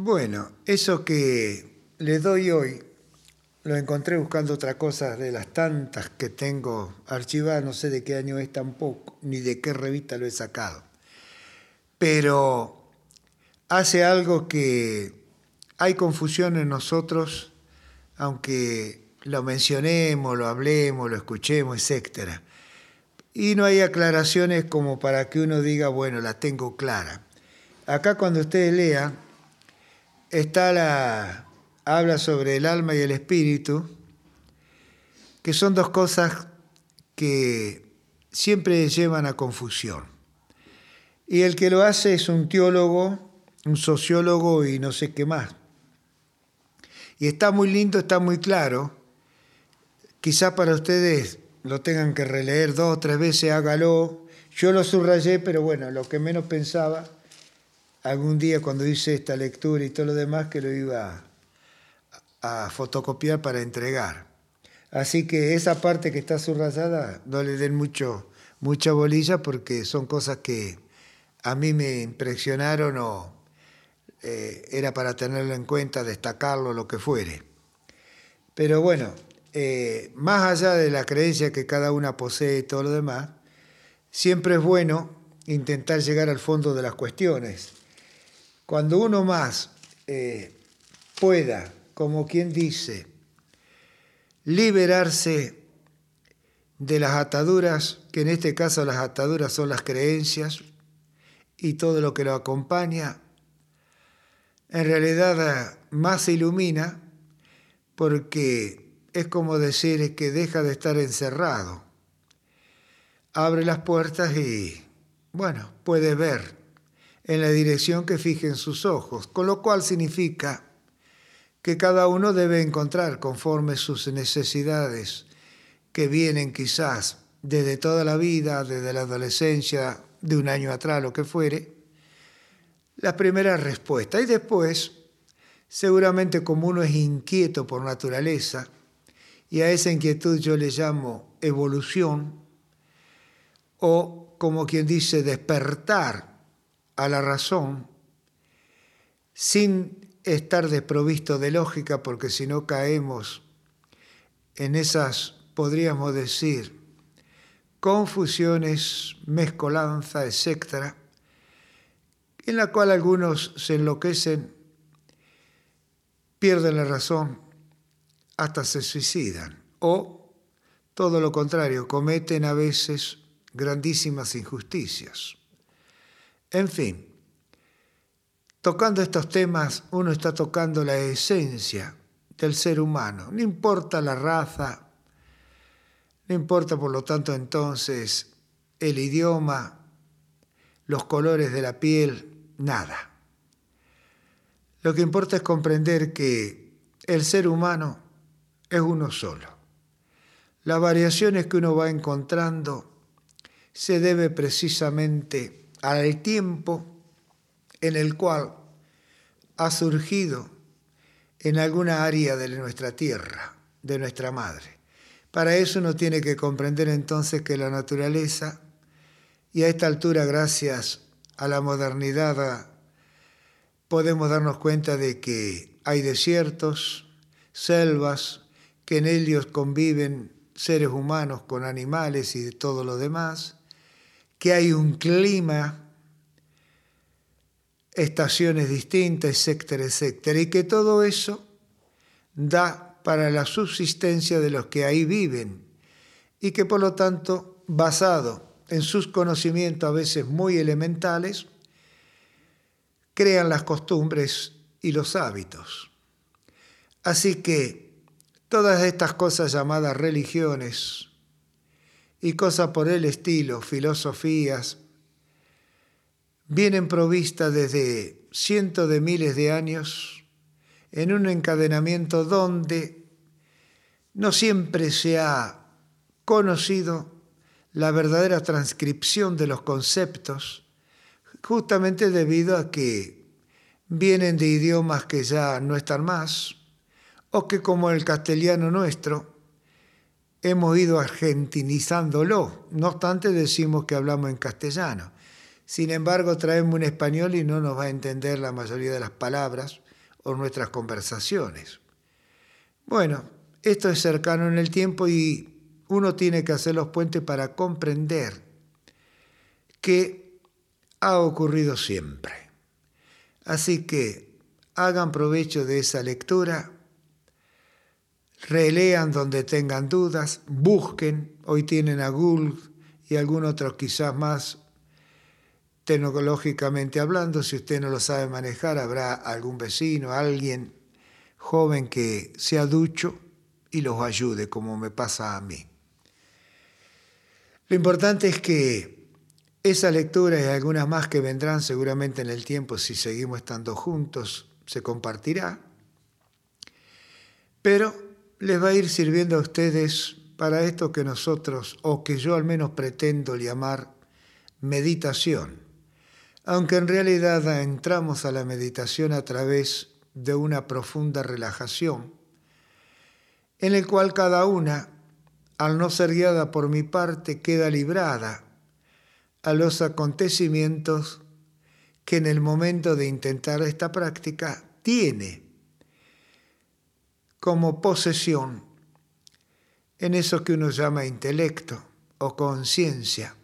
Bueno, eso que le doy hoy lo encontré buscando otra cosa de las tantas que tengo archivadas, no sé de qué año es tampoco, ni de qué revista lo he sacado. Pero hace algo que hay confusión en nosotros, aunque lo mencionemos, lo hablemos, lo escuchemos, etc. Y no hay aclaraciones como para que uno diga, bueno, la tengo clara. Acá cuando usted lea, está la, habla sobre el alma y el espíritu, que son dos cosas que siempre llevan a confusión. Y el que lo hace es un teólogo, un sociólogo y no sé qué más. Y está muy lindo, está muy claro. Quizá para ustedes lo tengan que releer dos o tres veces, hágalo. Yo lo subrayé, pero bueno, lo que menos pensaba, algún día cuando hice esta lectura y todo lo demás, que lo iba a fotocopiar para entregar. Así que esa parte que está subrayada no le den mucho, mucha bolilla porque son cosas que a mí me impresionaron o eh, era para tenerlo en cuenta, destacarlo, lo que fuere. Pero bueno, eh, más allá de la creencia que cada una posee y todo lo demás, siempre es bueno intentar llegar al fondo de las cuestiones. Cuando uno más eh, pueda como quien dice, liberarse de las ataduras, que en este caso las ataduras son las creencias y todo lo que lo acompaña, en realidad más se ilumina porque es como decir que deja de estar encerrado. Abre las puertas y, bueno, puede ver en la dirección que fijen sus ojos, con lo cual significa que cada uno debe encontrar conforme sus necesidades, que vienen quizás desde toda la vida, desde la adolescencia, de un año atrás, lo que fuere, la primera respuesta. Y después, seguramente como uno es inquieto por naturaleza, y a esa inquietud yo le llamo evolución, o como quien dice despertar a la razón, sin estar desprovisto de lógica porque si no caemos en esas, podríamos decir, confusiones, mezcolanza, etc., en la cual algunos se enloquecen, pierden la razón, hasta se suicidan, o todo lo contrario, cometen a veces grandísimas injusticias. En fin, Tocando estos temas, uno está tocando la esencia del ser humano. No importa la raza, no importa por lo tanto entonces el idioma, los colores de la piel, nada. Lo que importa es comprender que el ser humano es uno solo. Las variaciones que uno va encontrando se debe precisamente al tiempo en el cual ha surgido en alguna área de nuestra tierra, de nuestra madre. Para eso uno tiene que comprender entonces que la naturaleza, y a esta altura gracias a la modernidad podemos darnos cuenta de que hay desiertos, selvas, que en ellos conviven seres humanos con animales y de todo lo demás, que hay un clima estaciones distintas, etcétera, etcétera, y que todo eso da para la subsistencia de los que ahí viven y que por lo tanto, basado en sus conocimientos a veces muy elementales, crean las costumbres y los hábitos. Así que todas estas cosas llamadas religiones y cosas por el estilo, filosofías, vienen provistas desde cientos de miles de años en un encadenamiento donde no siempre se ha conocido la verdadera transcripción de los conceptos, justamente debido a que vienen de idiomas que ya no están más, o que como el castellano nuestro, hemos ido argentinizándolo. No obstante, decimos que hablamos en castellano Sin embargo, traemos un español y no nos va a entender la mayoría de las palabras o nuestras conversaciones. Bueno, esto es cercano en el tiempo y uno tiene que hacer los puentes para comprender que ha ocurrido siempre. Así que hagan provecho de esa lectura, relean donde tengan dudas, busquen, hoy tienen a Google y algún otro quizás más tecnológicamente hablando, si usted no lo sabe manejar, habrá algún vecino, alguien joven que sea ducho y los ayude, como me pasa a mí. Lo importante es que esa lectura y algunas más que vendrán seguramente en el tiempo, si seguimos estando juntos, se compartirá, pero les va a ir sirviendo a ustedes para esto que nosotros, o que yo al menos pretendo llamar meditación. Aunque en realidad entramos a la meditación a través de una profunda relajación, en el cual cada una, al no ser guiada por mi parte, queda librada a los acontecimientos que en el momento de intentar esta práctica tiene como posesión en eso que uno llama intelecto o conciencia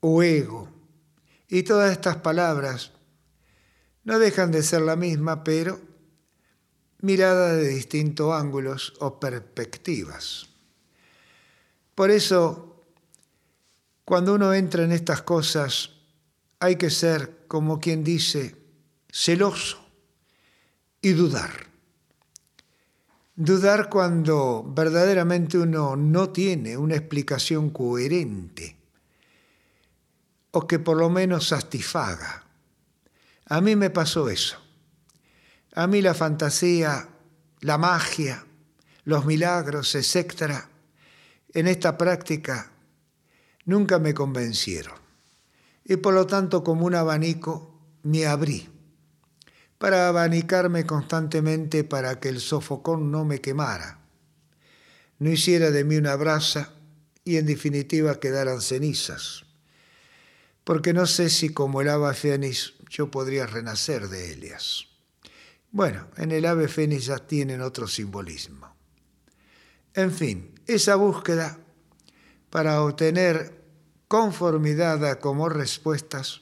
o ego y todas estas palabras no dejan de ser la misma, pero mirada de distintos ángulos o perspectivas. Por eso, cuando uno entra en estas cosas, hay que ser, como quien dice, celoso y dudar. Dudar cuando verdaderamente uno no tiene una explicación coherente o que por lo menos satisfaga. A mí me pasó eso. A mí la fantasía, la magia, los milagros, etc., en esta práctica nunca me convencieron. Y por lo tanto, como un abanico, me abrí para abanicarme constantemente para que el sofocón no me quemara, no hiciera de mí una brasa y en definitiva quedaran cenizas porque no sé si como el ave fénix yo podría renacer de Elias. Bueno, en el ave fénix ya tienen otro simbolismo. En fin, esa búsqueda para obtener conformidad como respuestas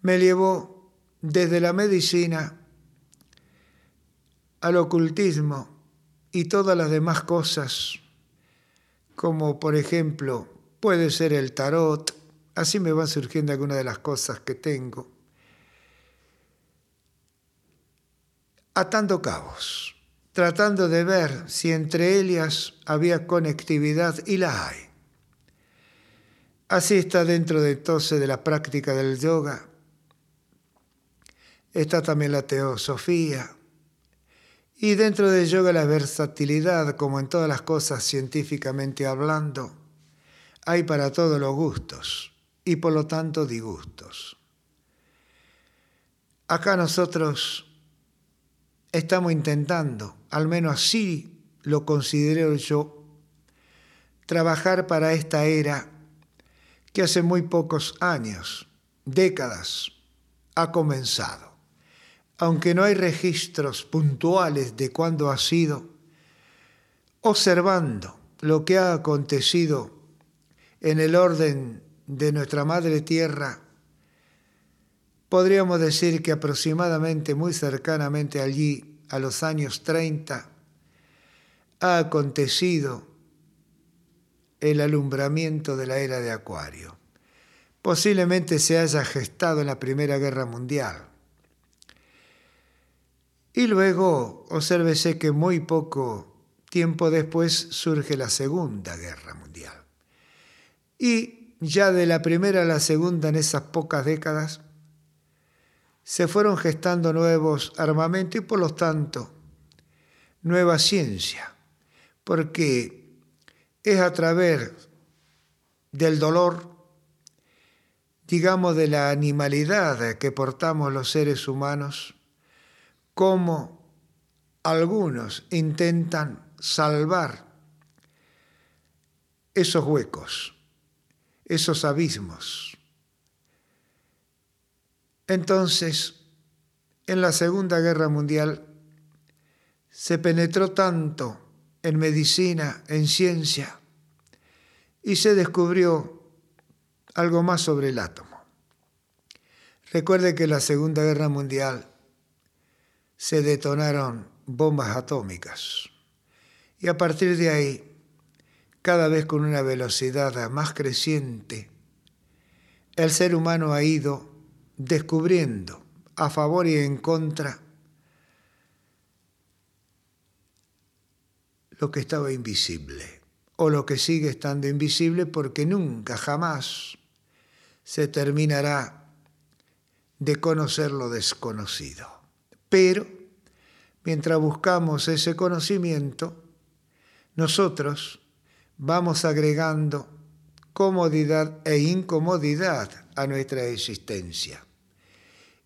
me llevó desde la medicina al ocultismo y todas las demás cosas, como por ejemplo puede ser el tarot, Así me van surgiendo algunas de las cosas que tengo. Atando cabos, tratando de ver si entre ellas había conectividad y la hay. Así está dentro de entonces de la práctica del yoga. Está también la teosofía. Y dentro del yoga la versatilidad, como en todas las cosas científicamente hablando, hay para todos los gustos y por lo tanto disgustos. Acá nosotros estamos intentando, al menos así lo considero yo, trabajar para esta era que hace muy pocos años, décadas, ha comenzado. Aunque no hay registros puntuales de cuándo ha sido, observando lo que ha acontecido en el orden de nuestra madre tierra, podríamos decir que aproximadamente muy cercanamente allí, a los años 30, ha acontecido el alumbramiento de la era de Acuario. Posiblemente se haya gestado en la Primera Guerra Mundial. Y luego, obsérvese que muy poco tiempo después surge la Segunda Guerra Mundial. Y ya de la primera a la segunda en esas pocas décadas, se fueron gestando nuevos armamentos y por lo tanto nueva ciencia, porque es a través del dolor, digamos de la animalidad que portamos los seres humanos, como algunos intentan salvar esos huecos esos abismos Entonces, en la Segunda Guerra Mundial se penetró tanto en medicina, en ciencia, y se descubrió algo más sobre el átomo. Recuerde que la Segunda Guerra Mundial se detonaron bombas atómicas y a partir de ahí, cada vez con una velocidad más creciente, el ser humano ha ido descubriendo a favor y en contra lo que estaba invisible o lo que sigue estando invisible porque nunca, jamás se terminará de conocer lo desconocido. Pero mientras buscamos ese conocimiento, nosotros vamos agregando comodidad e incomodidad a nuestra existencia.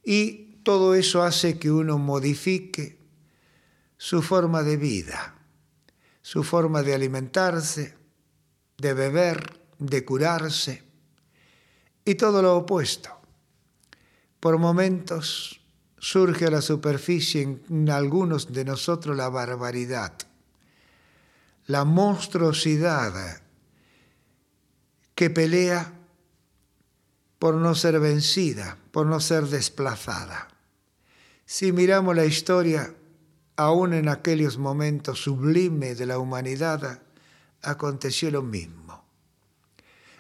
Y todo eso hace que uno modifique su forma de vida, su forma de alimentarse, de beber, de curarse, y todo lo opuesto. Por momentos surge a la superficie en algunos de nosotros la barbaridad, la monstruosidad que pelea por no ser vencida, por no ser desplazada. Si miramos la historia, aún en aquellos momentos sublimes de la humanidad, aconteció lo mismo.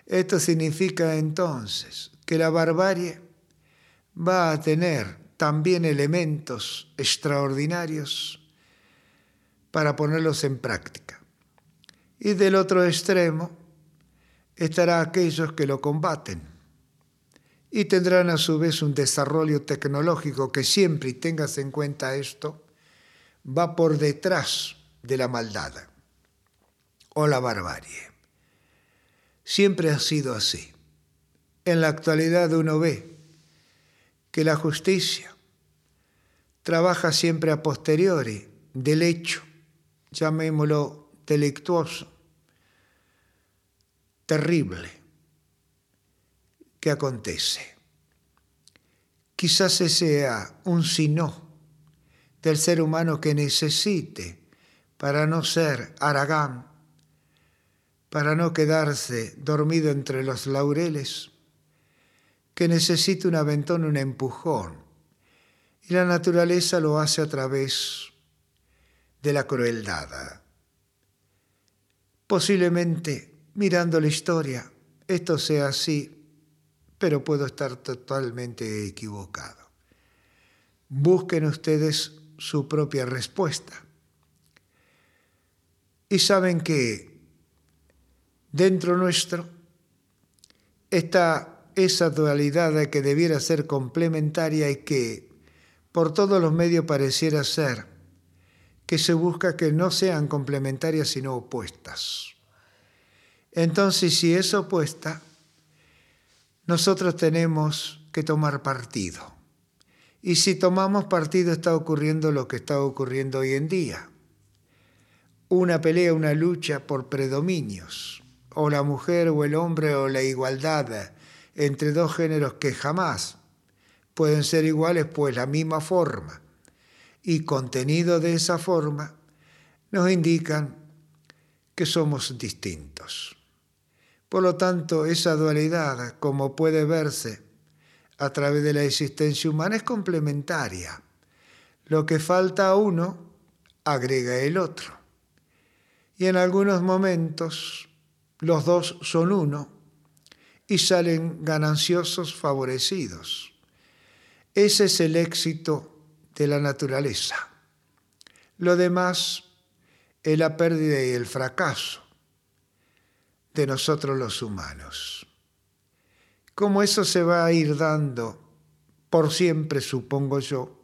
Esto significa entonces que la barbarie va a tener también elementos extraordinarios para ponerlos en práctica. Y del otro extremo estará aquellos que lo combaten y tendrán a su vez un desarrollo tecnológico que siempre, y tengas en cuenta esto, va por detrás de la maldad o la barbarie. Siempre ha sido así. En la actualidad uno ve que la justicia trabaja siempre a posteriori del hecho, llamémoslo delictuoso, terrible, que acontece. Quizás ese sea un sino del ser humano que necesite para no ser aragán, para no quedarse dormido entre los laureles, que necesite un aventón, un empujón. Y la naturaleza lo hace a través de la crueldad. Posiblemente, mirando la historia, esto sea así pero puedo estar totalmente equivocado. Busquen ustedes su propia respuesta. Y saben que dentro nuestro está esa dualidad que debiera ser complementaria y que por todos los medios pareciera ser que se busca que no sean complementarias sino opuestas. Entonces, si es opuesta, nosotros tenemos que tomar partido. Y si tomamos partido está ocurriendo lo que está ocurriendo hoy en día. Una pelea, una lucha por predominios, o la mujer o el hombre o la igualdad entre dos géneros que jamás pueden ser iguales, pues la misma forma y contenido de esa forma nos indican que somos distintos. Por lo tanto, esa dualidad, como puede verse a través de la existencia humana, es complementaria. Lo que falta a uno, agrega el otro. Y en algunos momentos los dos son uno y salen gananciosos favorecidos. Ese es el éxito de la naturaleza. Lo demás es la pérdida y el fracaso de nosotros los humanos. Cómo eso se va a ir dando por siempre, supongo yo,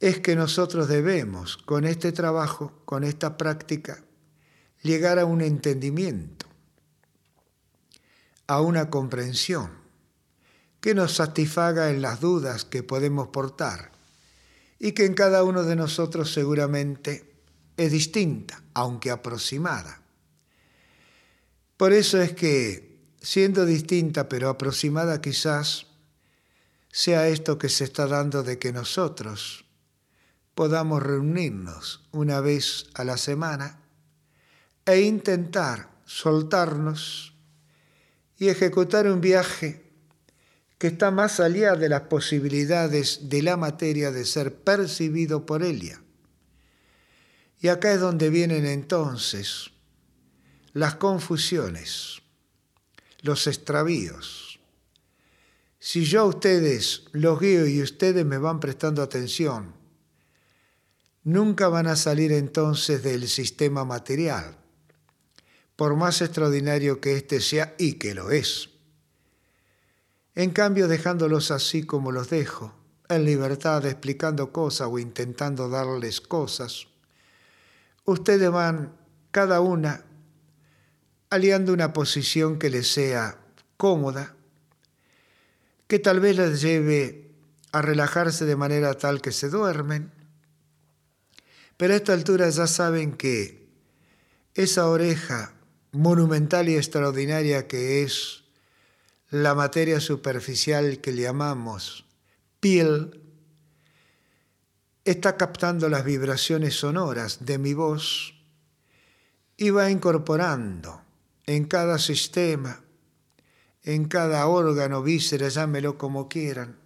es que nosotros debemos, con este trabajo, con esta práctica, llegar a un entendimiento, a una comprensión que nos satisfaga en las dudas que podemos portar y que en cada uno de nosotros seguramente es distinta, aunque aproximada. Por eso es que, siendo distinta pero aproximada quizás, sea esto que se está dando de que nosotros podamos reunirnos una vez a la semana e intentar soltarnos y ejecutar un viaje que está más allá de las posibilidades de la materia de ser percibido por ella. Y acá es donde vienen entonces las confusiones, los extravíos. Si yo a ustedes los guío y ustedes me van prestando atención, nunca van a salir entonces del sistema material, por más extraordinario que éste sea y que lo es. En cambio, dejándolos así como los dejo, en libertad, explicando cosas o intentando darles cosas, ustedes van cada una aliando una posición que les sea cómoda, que tal vez les lleve a relajarse de manera tal que se duermen, pero a esta altura ya saben que esa oreja monumental y extraordinaria que es la materia superficial que llamamos piel, está captando las vibraciones sonoras de mi voz y va incorporando en cada sistema, en cada órgano, víscera, llámelo como quieran,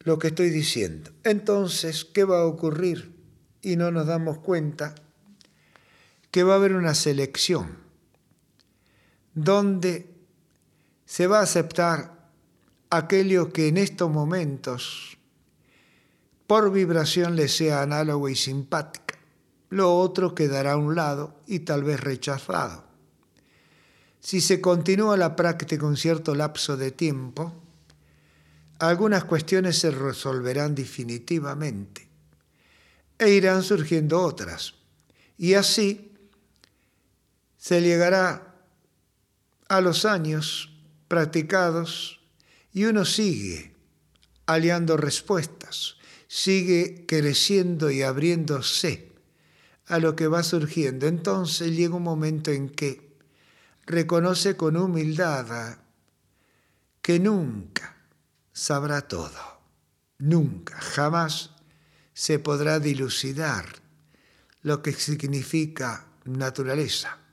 lo que estoy diciendo. Entonces, ¿qué va a ocurrir? Y no nos damos cuenta que va a haber una selección donde se va a aceptar aquello que en estos momentos por vibración le sea análogo y simpática. Lo otro quedará a un lado y tal vez rechazado. Si se continúa la práctica un cierto lapso de tiempo, algunas cuestiones se resolverán definitivamente e irán surgiendo otras. Y así se llegará a los años practicados y uno sigue aliando respuestas, sigue creciendo y abriéndose a lo que va surgiendo. Entonces llega un momento en que reconoce con humildad que nunca sabrá todo. Nunca, jamás se podrá dilucidar lo que significa naturaleza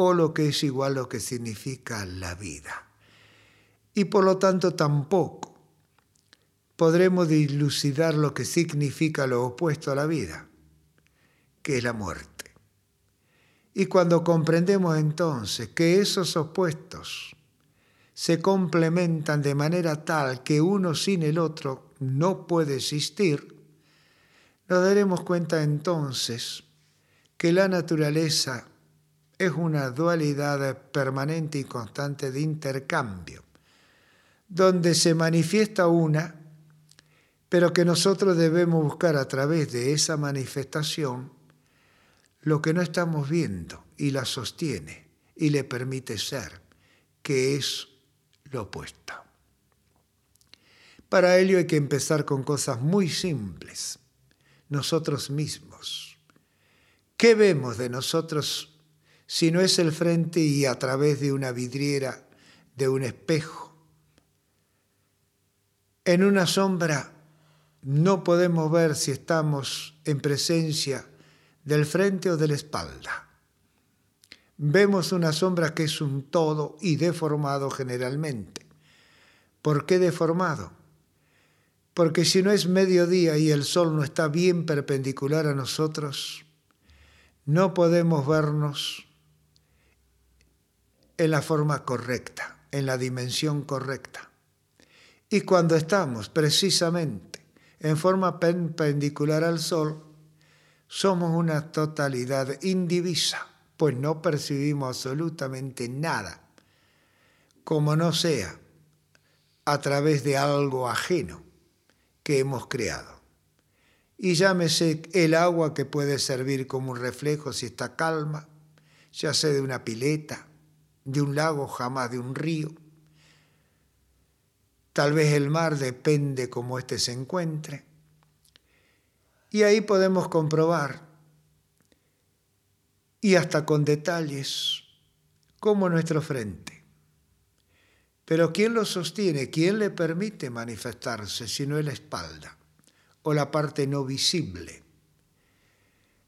o lo que es igual lo que significa la vida. Y por lo tanto tampoco podremos dilucidar lo que significa lo opuesto a la vida, que es la muerte. Y cuando comprendemos entonces que esos opuestos se complementan de manera tal que uno sin el otro no puede existir, nos daremos cuenta entonces que la naturaleza es una dualidad permanente y constante de intercambio, donde se manifiesta una, pero que nosotros debemos buscar a través de esa manifestación lo que no estamos viendo y la sostiene y le permite ser, que es lo opuesto. Para ello hay que empezar con cosas muy simples. Nosotros mismos. ¿Qué vemos de nosotros si no es el frente y a través de una vidriera, de un espejo? En una sombra no podemos ver si estamos en presencia del frente o de la espalda vemos una sombra que es un todo y deformado generalmente. ¿Por qué deformado? Porque si no es mediodía y el sol no está bien perpendicular a nosotros, no podemos vernos en la forma correcta, en la dimensión correcta. Y cuando estamos precisamente en forma perpendicular al sol, somos una totalidad indivisa pues no percibimos absolutamente nada, como no sea a través de algo ajeno que hemos creado. Y llámese el agua que puede servir como un reflejo si está calma, ya sea de una pileta, de un lago, jamás de un río. Tal vez el mar depende cómo éste se encuentre. Y ahí podemos comprobar y hasta con detalles como nuestro frente. Pero ¿quién lo sostiene? ¿Quién le permite manifestarse si no es la espalda o la parte no visible?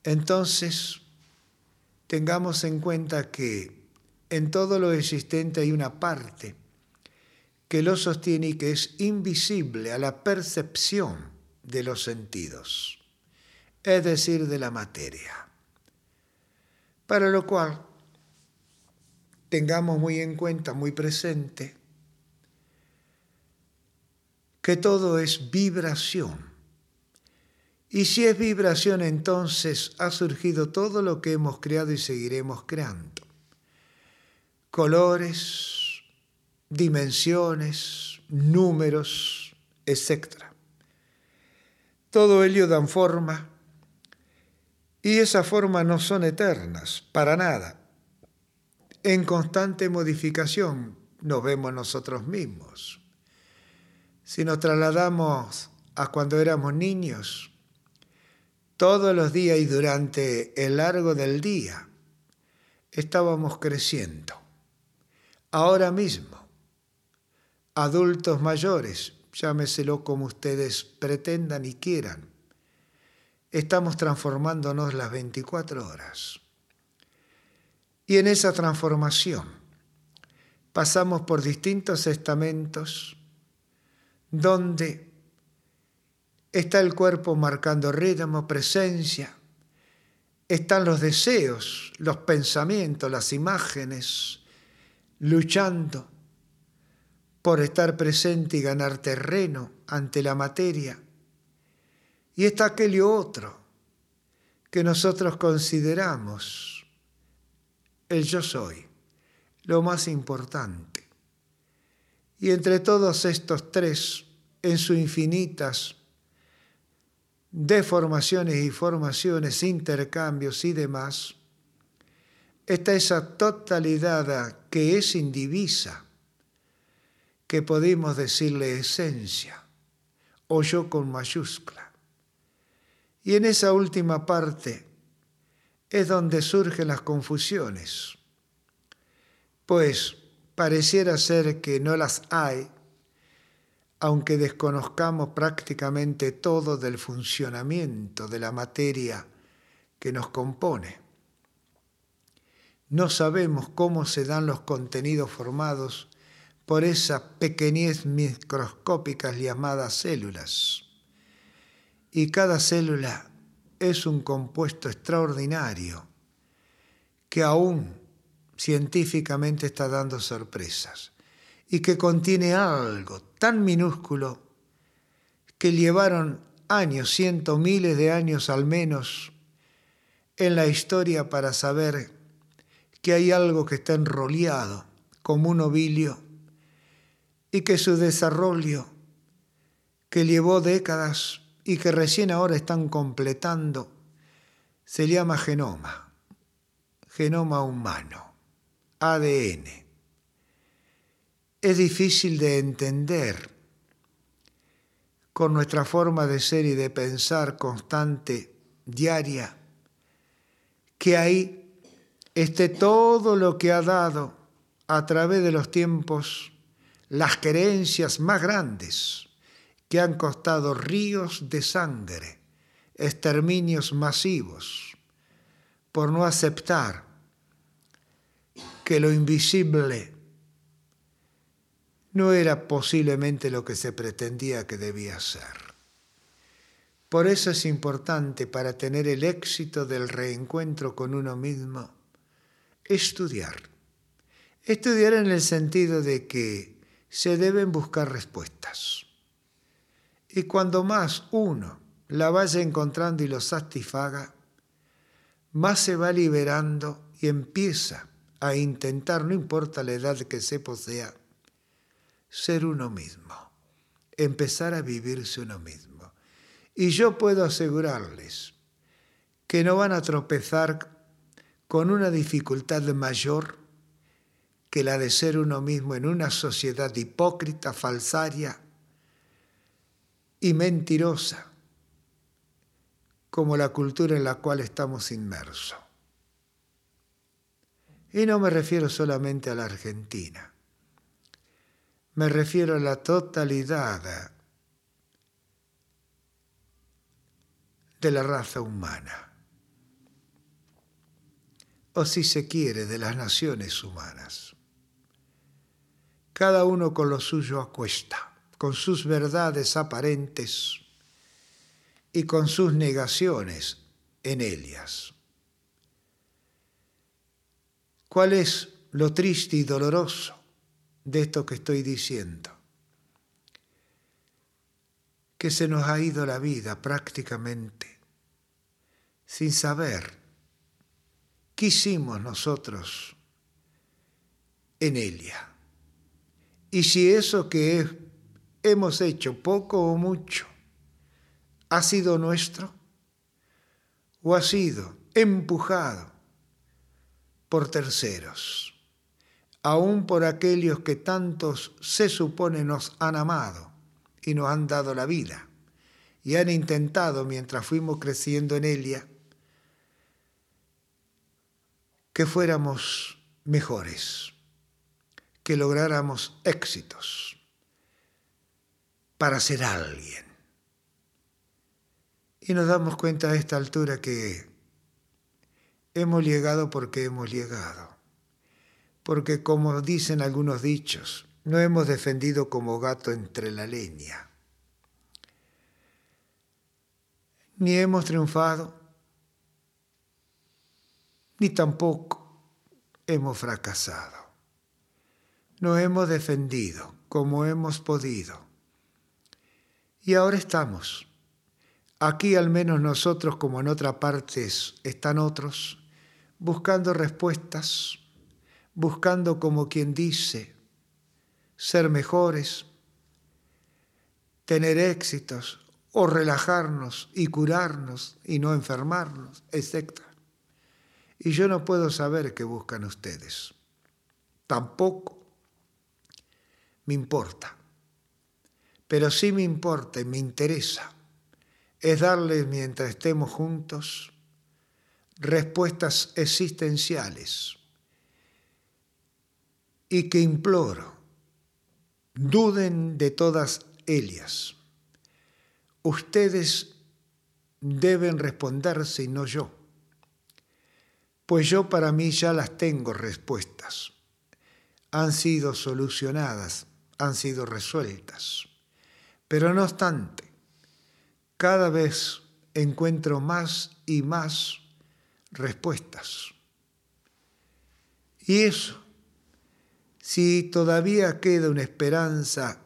Entonces, tengamos en cuenta que en todo lo existente hay una parte que lo sostiene y que es invisible a la percepción de los sentidos, es decir, de la materia. Para lo cual, tengamos muy en cuenta, muy presente, que todo es vibración. Y si es vibración, entonces ha surgido todo lo que hemos creado y seguiremos creando. Colores, dimensiones, números, etc. Todo ello dan forma y esas formas no son eternas, para nada. En constante modificación nos vemos nosotros mismos. Si nos trasladamos a cuando éramos niños, todos los días y durante el largo del día estábamos creciendo. Ahora mismo, adultos mayores, llámeselo como ustedes pretendan y quieran, estamos transformándonos las 24 horas. Y en esa transformación pasamos por distintos estamentos, donde está el cuerpo marcando ritmo, presencia, están los deseos, los pensamientos, las imágenes, luchando por estar presente y ganar terreno ante la materia. Y está aquel otro que nosotros consideramos el yo soy, lo más importante. Y entre todos estos tres, en sus infinitas deformaciones y formaciones, intercambios y demás, está esa totalidad que es indivisa, que podemos decirle esencia, o yo con mayúscula. Y en esa última parte es donde surgen las confusiones, pues pareciera ser que no las hay, aunque desconozcamos prácticamente todo del funcionamiento de la materia que nos compone. No sabemos cómo se dan los contenidos formados por esas pequeñez microscópicas llamadas células. Y cada célula es un compuesto extraordinario que aún científicamente está dando sorpresas y que contiene algo tan minúsculo que llevaron años, cientos, miles de años al menos en la historia para saber que hay algo que está enrollado como un ovilio y que su desarrollo, que llevó décadas y que recién ahora están completando, se llama genoma, genoma humano. ADN. Es difícil de entender con nuestra forma de ser y de pensar constante, diaria, que ahí esté todo lo que ha dado a través de los tiempos las creencias más grandes que han costado ríos de sangre, exterminios masivos, por no aceptar que lo invisible no era posiblemente lo que se pretendía que debía ser. Por eso es importante para tener el éxito del reencuentro con uno mismo, estudiar. Estudiar en el sentido de que se deben buscar respuestas. Y cuando más uno la vaya encontrando y lo satisfaga, más se va liberando y empieza a intentar, no importa la edad que se posea, ser uno mismo, empezar a vivirse uno mismo. Y yo puedo asegurarles que no van a tropezar con una dificultad mayor que la de ser uno mismo en una sociedad hipócrita, falsaria y mentirosa, como la cultura en la cual estamos inmersos. Y no me refiero solamente a la Argentina. me refiero a la totalidad de la raza humana, o si se quiere, de las naciones humanas. Cada uno con lo suyo acuesta, con sus verdades aparentes y con sus negaciones en ellas. ¿Cuál es lo triste y doloroso de esto que estoy diciendo? Que se nos ha ido la vida prácticamente sin saber qué hicimos nosotros en ella. Y si eso que hemos hecho, poco o mucho, ha sido nuestro o ha sido empujado por terceros, aún por aquellos que tantos se supone nos han amado y nos han dado la vida y han intentado mientras fuimos creciendo en ella que fuéramos mejores, que lográramos éxitos para ser alguien. Y nos damos cuenta a esta altura que hemos llegado porque hemos llegado. Porque como dicen algunos dichos, no hemos defendido como gato entre la leña. Ni hemos triunfado, ni tampoco hemos fracasado. Nos hemos defendido como hemos podido. Y ahora estamos Aquí al menos nosotros, como en otras partes están otros, buscando respuestas, buscando como quien dice, ser mejores, tener éxitos o relajarnos y curarnos y no enfermarnos, etc. Y yo no puedo saber qué buscan ustedes. Tampoco me importa. Pero sí me importa y me interesa es darles mientras estemos juntos respuestas existenciales y que imploro, duden de todas ellas. Ustedes deben responderse y no yo, pues yo para mí ya las tengo respuestas. Han sido solucionadas, han sido resueltas. Pero no obstante, cada vez encuentro más y más respuestas. Y eso, si todavía queda una esperanza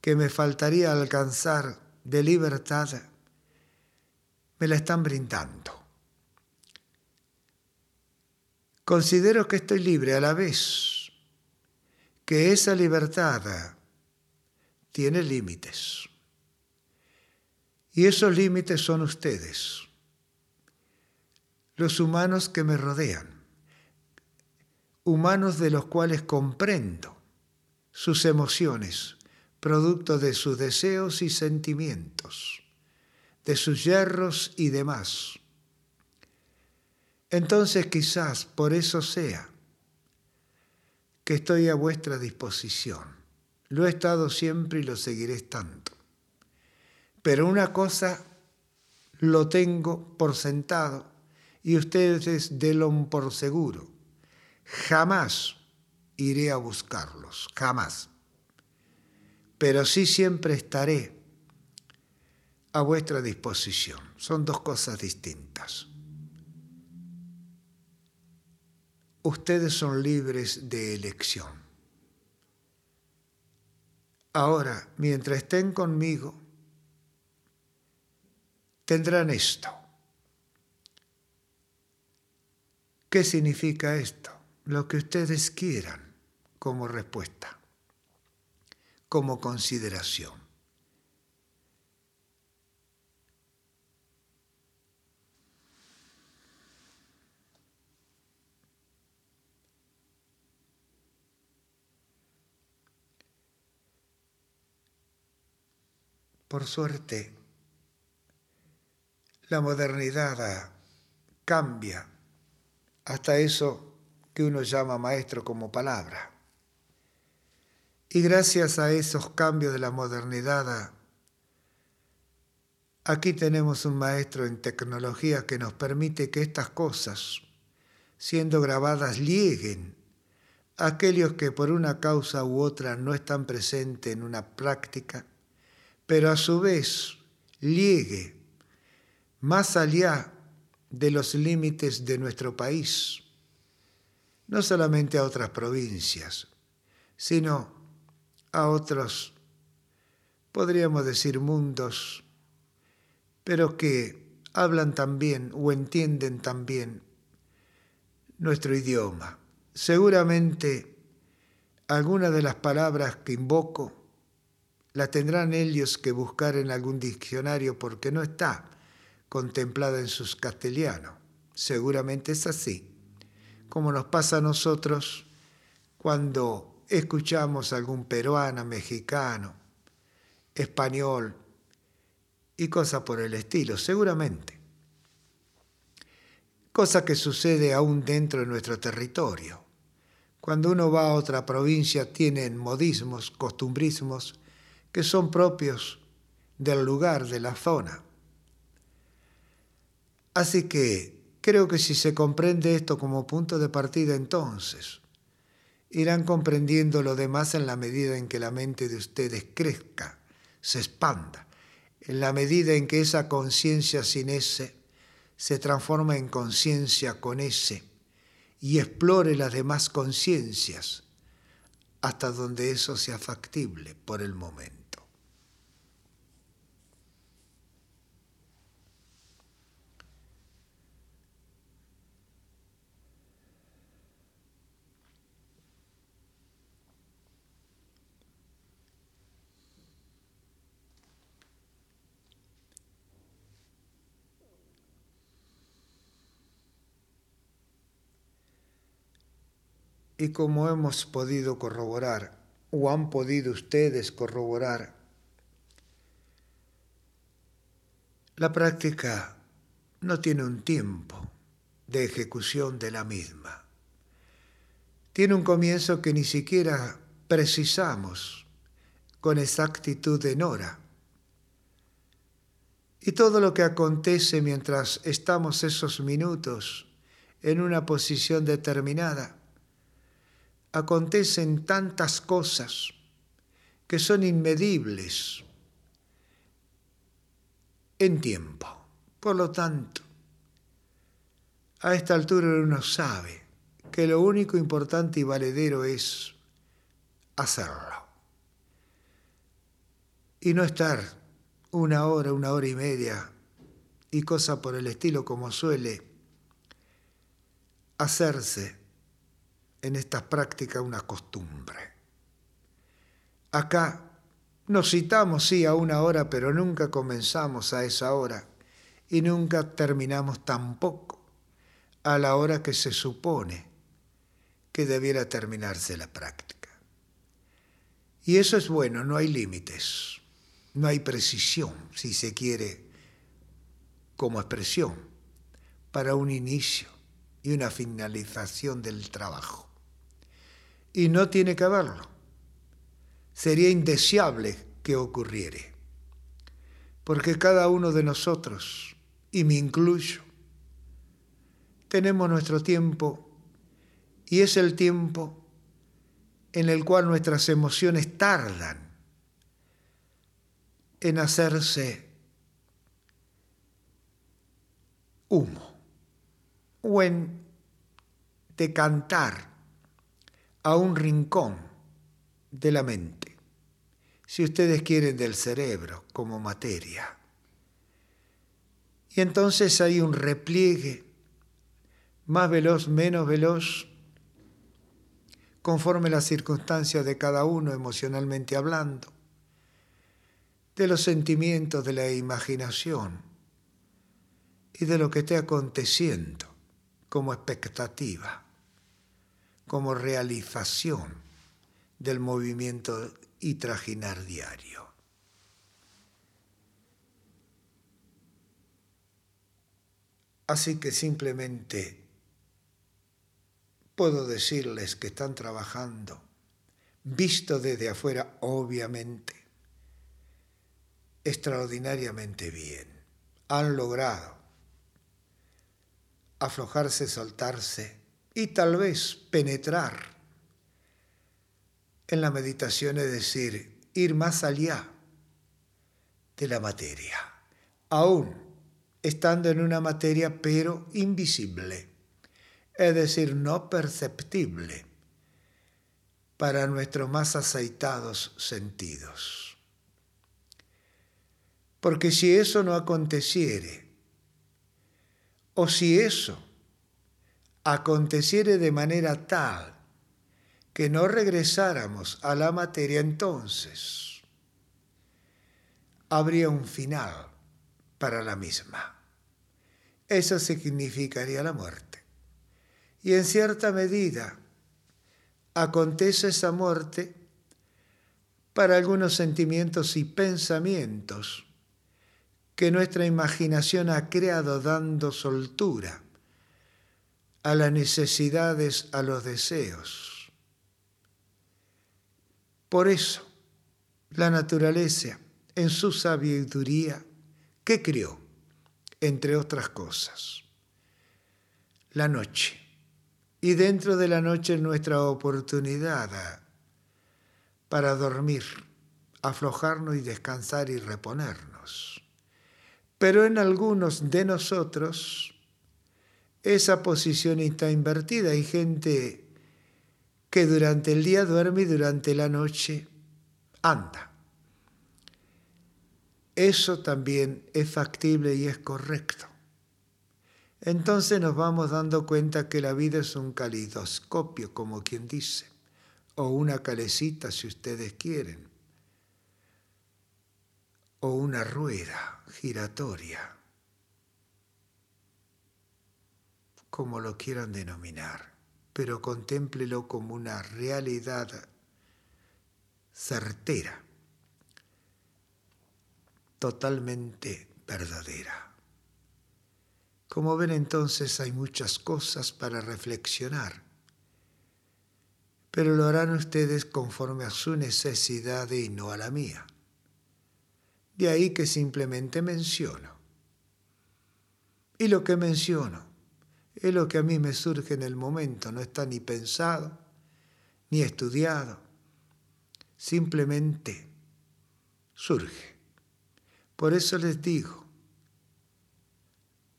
que me faltaría alcanzar de libertad, me la están brindando. Considero que estoy libre a la vez, que esa libertad tiene límites. Y esos límites son ustedes, los humanos que me rodean, humanos de los cuales comprendo sus emociones, producto de sus deseos y sentimientos, de sus yerros y demás. Entonces quizás por eso sea que estoy a vuestra disposición. Lo he estado siempre y lo seguiré estando. Pero una cosa lo tengo por sentado y ustedes denlo por seguro. Jamás iré a buscarlos, jamás. Pero sí siempre estaré a vuestra disposición. Son dos cosas distintas. Ustedes son libres de elección. Ahora, mientras estén conmigo, tendrán esto. ¿Qué significa esto? Lo que ustedes quieran como respuesta, como consideración. Por suerte, la modernidad cambia hasta eso que uno llama maestro como palabra. Y gracias a esos cambios de la modernidad, aquí tenemos un maestro en tecnología que nos permite que estas cosas, siendo grabadas, lleguen a aquellos que por una causa u otra no están presentes en una práctica, pero a su vez llegue más allá de los límites de nuestro país, no solamente a otras provincias, sino a otros, podríamos decir, mundos, pero que hablan también o entienden también nuestro idioma. Seguramente algunas de las palabras que invoco la tendrán ellos que buscar en algún diccionario porque no está contemplada en sus castellanos. Seguramente es así, como nos pasa a nosotros cuando escuchamos a algún peruano, mexicano, español y cosas por el estilo, seguramente. Cosa que sucede aún dentro de nuestro territorio. Cuando uno va a otra provincia tienen modismos, costumbrismos que son propios del lugar, de la zona. Así que creo que si se comprende esto como punto de partida entonces, irán comprendiendo lo demás en la medida en que la mente de ustedes crezca, se expanda, en la medida en que esa conciencia sin ese se transforma en conciencia con ese y explore las demás conciencias hasta donde eso sea factible por el momento. Y como hemos podido corroborar, o han podido ustedes corroborar, la práctica no tiene un tiempo de ejecución de la misma. Tiene un comienzo que ni siquiera precisamos con exactitud en hora. Y todo lo que acontece mientras estamos esos minutos en una posición determinada, acontecen tantas cosas que son inmedibles en tiempo. Por lo tanto, a esta altura uno sabe que lo único importante y valedero es hacerlo. Y no estar una hora, una hora y media y cosa por el estilo como suele hacerse en estas prácticas una costumbre. Acá nos citamos, sí, a una hora, pero nunca comenzamos a esa hora y nunca terminamos tampoco a la hora que se supone que debiera terminarse la práctica. Y eso es bueno, no hay límites, no hay precisión, si se quiere, como expresión, para un inicio y una finalización del trabajo y no tiene que haberlo. Sería indeseable que ocurriere, porque cada uno de nosotros, y me incluyo, tenemos nuestro tiempo y es el tiempo en el cual nuestras emociones tardan en hacerse humo o en decantar a un rincón de la mente, si ustedes quieren del cerebro como materia. Y entonces hay un repliegue más veloz, menos veloz, conforme las circunstancias de cada uno emocionalmente hablando, de los sentimientos, de la imaginación y de lo que esté aconteciendo como expectativa como realización del movimiento y trajinar diario. Así que simplemente puedo decirles que están trabajando visto desde afuera, obviamente, extraordinariamente bien. Han logrado aflojarse, soltarse y tal vez penetrar en la meditación, es decir, ir más allá de la materia, aún estando en una materia pero invisible, es decir, no perceptible para nuestros más aceitados sentidos. Porque si eso no aconteciere, o si eso aconteciere de manera tal que no regresáramos a la materia, entonces habría un final para la misma. Eso significaría la muerte. Y en cierta medida acontece esa muerte para algunos sentimientos y pensamientos que nuestra imaginación ha creado dando soltura a las necesidades, a los deseos. Por eso, la naturaleza, en su sabiduría, ¿qué crió? Entre otras cosas, la noche. Y dentro de la noche nuestra oportunidad para dormir, aflojarnos y descansar y reponernos. Pero en algunos de nosotros esa posición está invertida. Hay gente que durante el día duerme y durante la noche anda. Eso también es factible y es correcto. Entonces nos vamos dando cuenta que la vida es un calidoscopio, como quien dice, o una calecita si ustedes quieren, o una rueda giratoria, como lo quieran denominar, pero contémplelo como una realidad certera, totalmente verdadera. Como ven entonces hay muchas cosas para reflexionar, pero lo harán ustedes conforme a su necesidad y no a la mía. De ahí que simplemente menciono. Y lo que menciono es lo que a mí me surge en el momento, no está ni pensado, ni estudiado, simplemente surge. Por eso les digo,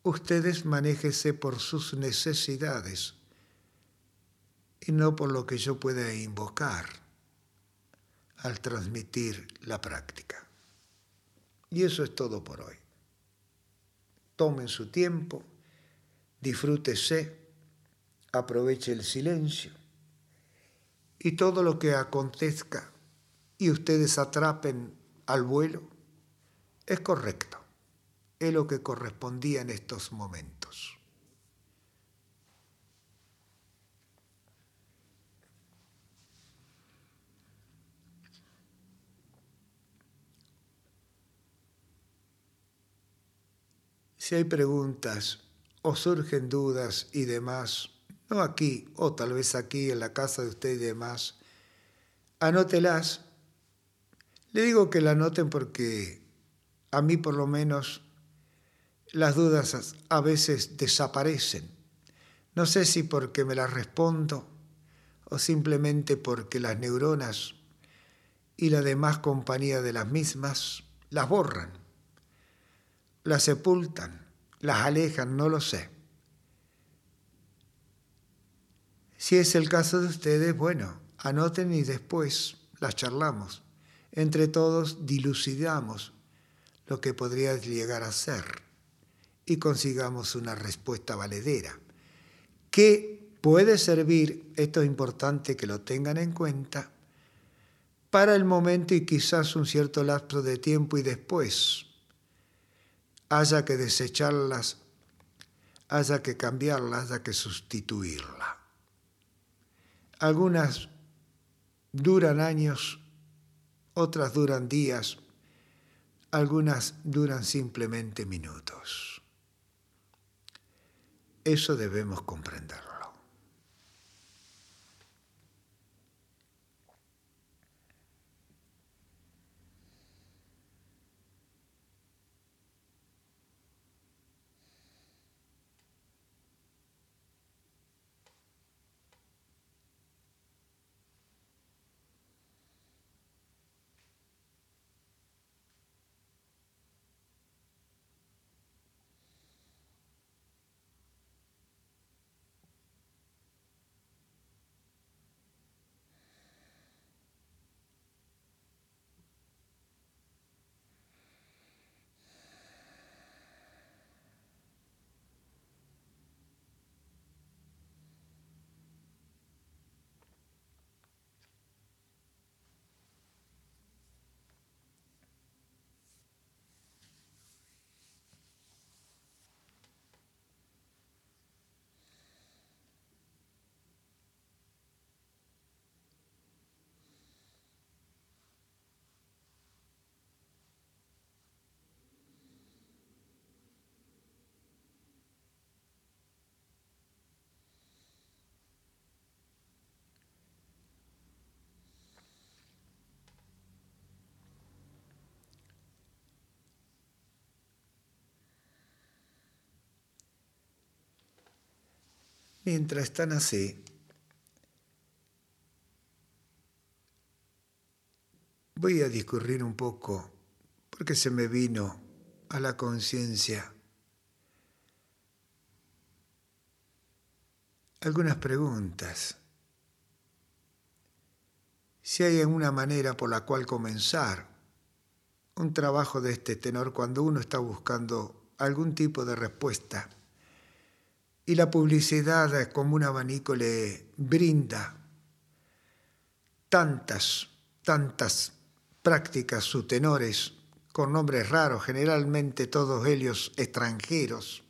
ustedes manéjese por sus necesidades y no por lo que yo pueda invocar al transmitir la práctica. Y eso es todo por hoy. Tomen su tiempo, disfrútese, aproveche el silencio y todo lo que acontezca y ustedes atrapen al vuelo es correcto, es lo que correspondía en estos momentos. Si hay preguntas o surgen dudas y demás, no aquí, o tal vez aquí en la casa de usted y demás, anótelas. Le digo que la anoten porque a mí por lo menos las dudas a veces desaparecen. No sé si porque me las respondo o simplemente porque las neuronas y la demás compañía de las mismas las borran las sepultan, las alejan, no lo sé. Si es el caso de ustedes, bueno, anoten y después las charlamos. Entre todos dilucidamos lo que podría llegar a ser y consigamos una respuesta valedera, que puede servir, esto es importante que lo tengan en cuenta, para el momento y quizás un cierto lapso de tiempo y después haya que desecharlas, haya que cambiarlas, haya que sustituirla. Algunas duran años, otras duran días, algunas duran simplemente minutos. Eso debemos comprenderlo. Mientras están así, voy a discurrir un poco porque se me vino a la conciencia algunas preguntas. Si hay alguna manera por la cual comenzar un trabajo de este tenor cuando uno está buscando algún tipo de respuesta y la publicidad como un abanico le brinda tantas, tantas prácticas, sus tenores, con nombres raros, generalmente todos ellos extranjeros,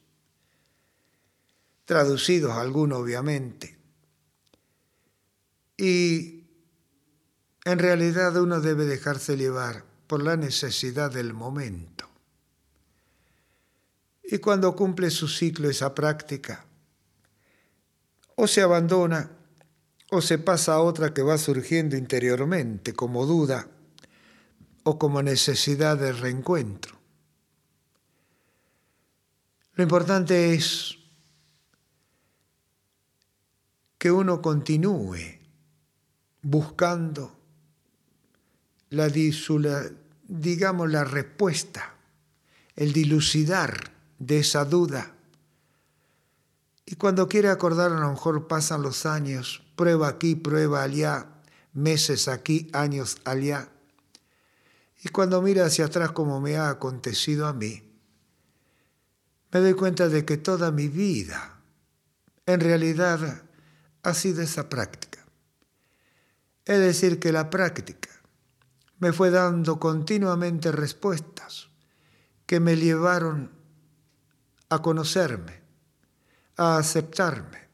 traducidos algunos obviamente. Y en realidad uno debe dejarse llevar por la necesidad del momento. Y cuando cumple su ciclo esa práctica, o se abandona o se pasa a otra que va surgiendo interiormente como duda o como necesidad de reencuentro. Lo importante es que uno continúe buscando la, digamos, la respuesta, el dilucidar de esa duda. Y cuando quiere acordar, a lo mejor pasan los años, prueba aquí, prueba allá, meses aquí, años allá. Y cuando mira hacia atrás como me ha acontecido a mí, me doy cuenta de que toda mi vida, en realidad, ha sido esa práctica. Es decir, que la práctica me fue dando continuamente respuestas que me llevaron a conocerme, a aceptarme.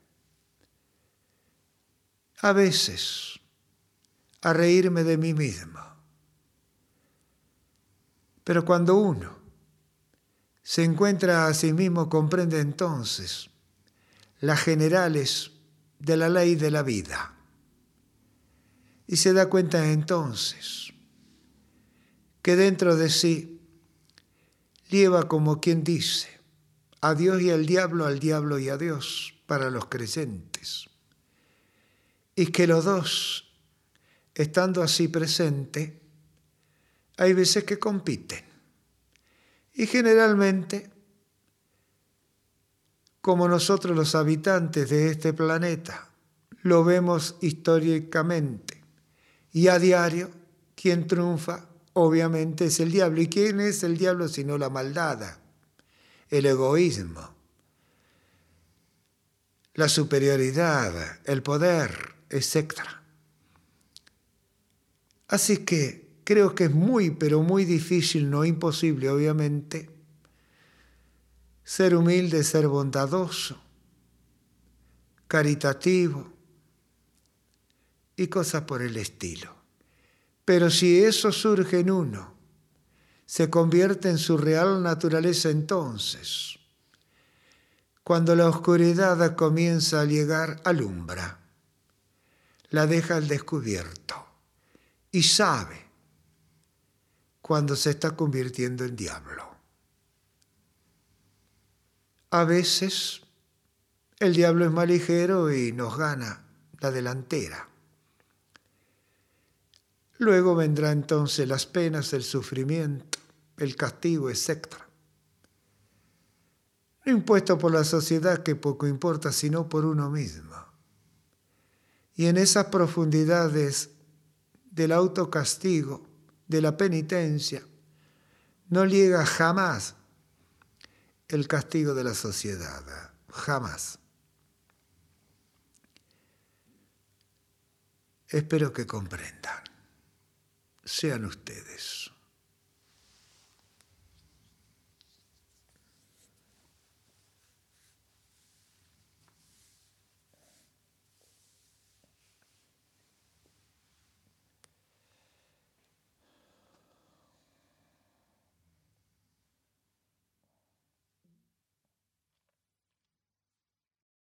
A veces, a reírme de mí mismo. Pero cuando uno se encuentra a sí mismo, comprende entonces las generales de la ley de la vida. Y se da cuenta entonces que dentro de sí lleva como quien dice, a Dios y al diablo, al diablo y a Dios para los creyentes. Y que los dos, estando así presente, hay veces que compiten. Y generalmente como nosotros los habitantes de este planeta lo vemos históricamente. Y a diario, quien triunfa, obviamente, es el diablo. ¿Y quién es el diablo sino la maldad, el egoísmo, la superioridad, el poder, etc. Así que creo que es muy, pero muy difícil, no imposible, obviamente, ser humilde, ser bondadoso, caritativo y cosas por el estilo. Pero si eso surge en uno, se convierte en su real naturaleza entonces, cuando la oscuridad comienza a llegar, alumbra, la deja al descubierto y sabe cuando se está convirtiendo en diablo. A veces el diablo es más ligero y nos gana la delantera. Luego vendrá entonces las penas, el sufrimiento, el castigo, etc. No impuesto por la sociedad que poco importa, sino por uno mismo. Y en esas profundidades del autocastigo, de la penitencia, no llega jamás el castigo de la sociedad, jamás. Espero que comprendan, sean ustedes.